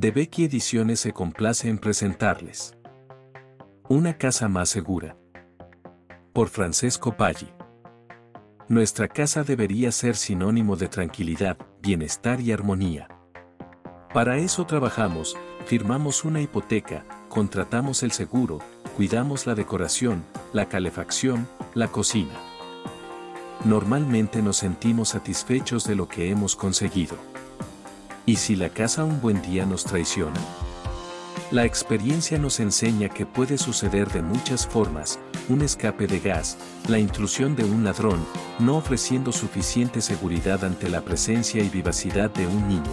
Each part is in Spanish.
De Becky Ediciones se complace en presentarles. Una casa más segura. Por Francesco Paggi. Nuestra casa debería ser sinónimo de tranquilidad, bienestar y armonía. Para eso trabajamos, firmamos una hipoteca, contratamos el seguro, cuidamos la decoración, la calefacción, la cocina. Normalmente nos sentimos satisfechos de lo que hemos conseguido. ¿Y si la casa un buen día nos traiciona? La experiencia nos enseña que puede suceder de muchas formas, un escape de gas, la intrusión de un ladrón, no ofreciendo suficiente seguridad ante la presencia y vivacidad de un niño.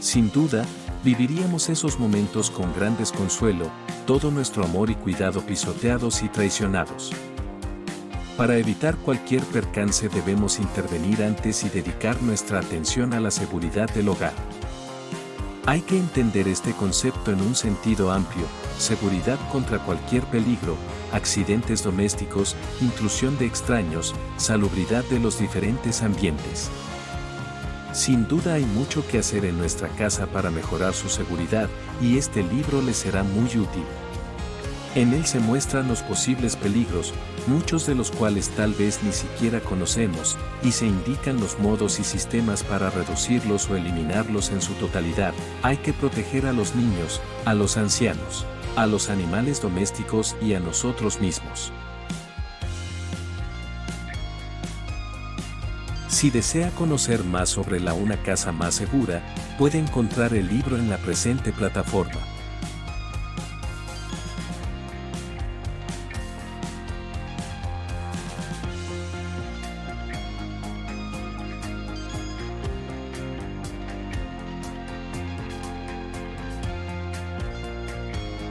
Sin duda, viviríamos esos momentos con gran desconsuelo, todo nuestro amor y cuidado pisoteados y traicionados. Para evitar cualquier percance debemos intervenir antes y dedicar nuestra atención a la seguridad del hogar. Hay que entender este concepto en un sentido amplio, seguridad contra cualquier peligro, accidentes domésticos, intrusión de extraños, salubridad de los diferentes ambientes. Sin duda hay mucho que hacer en nuestra casa para mejorar su seguridad y este libro le será muy útil. En él se muestran los posibles peligros, muchos de los cuales tal vez ni siquiera conocemos, y se indican los modos y sistemas para reducirlos o eliminarlos en su totalidad. Hay que proteger a los niños, a los ancianos, a los animales domésticos y a nosotros mismos. Si desea conocer más sobre la Una Casa Más Segura, puede encontrar el libro en la presente plataforma.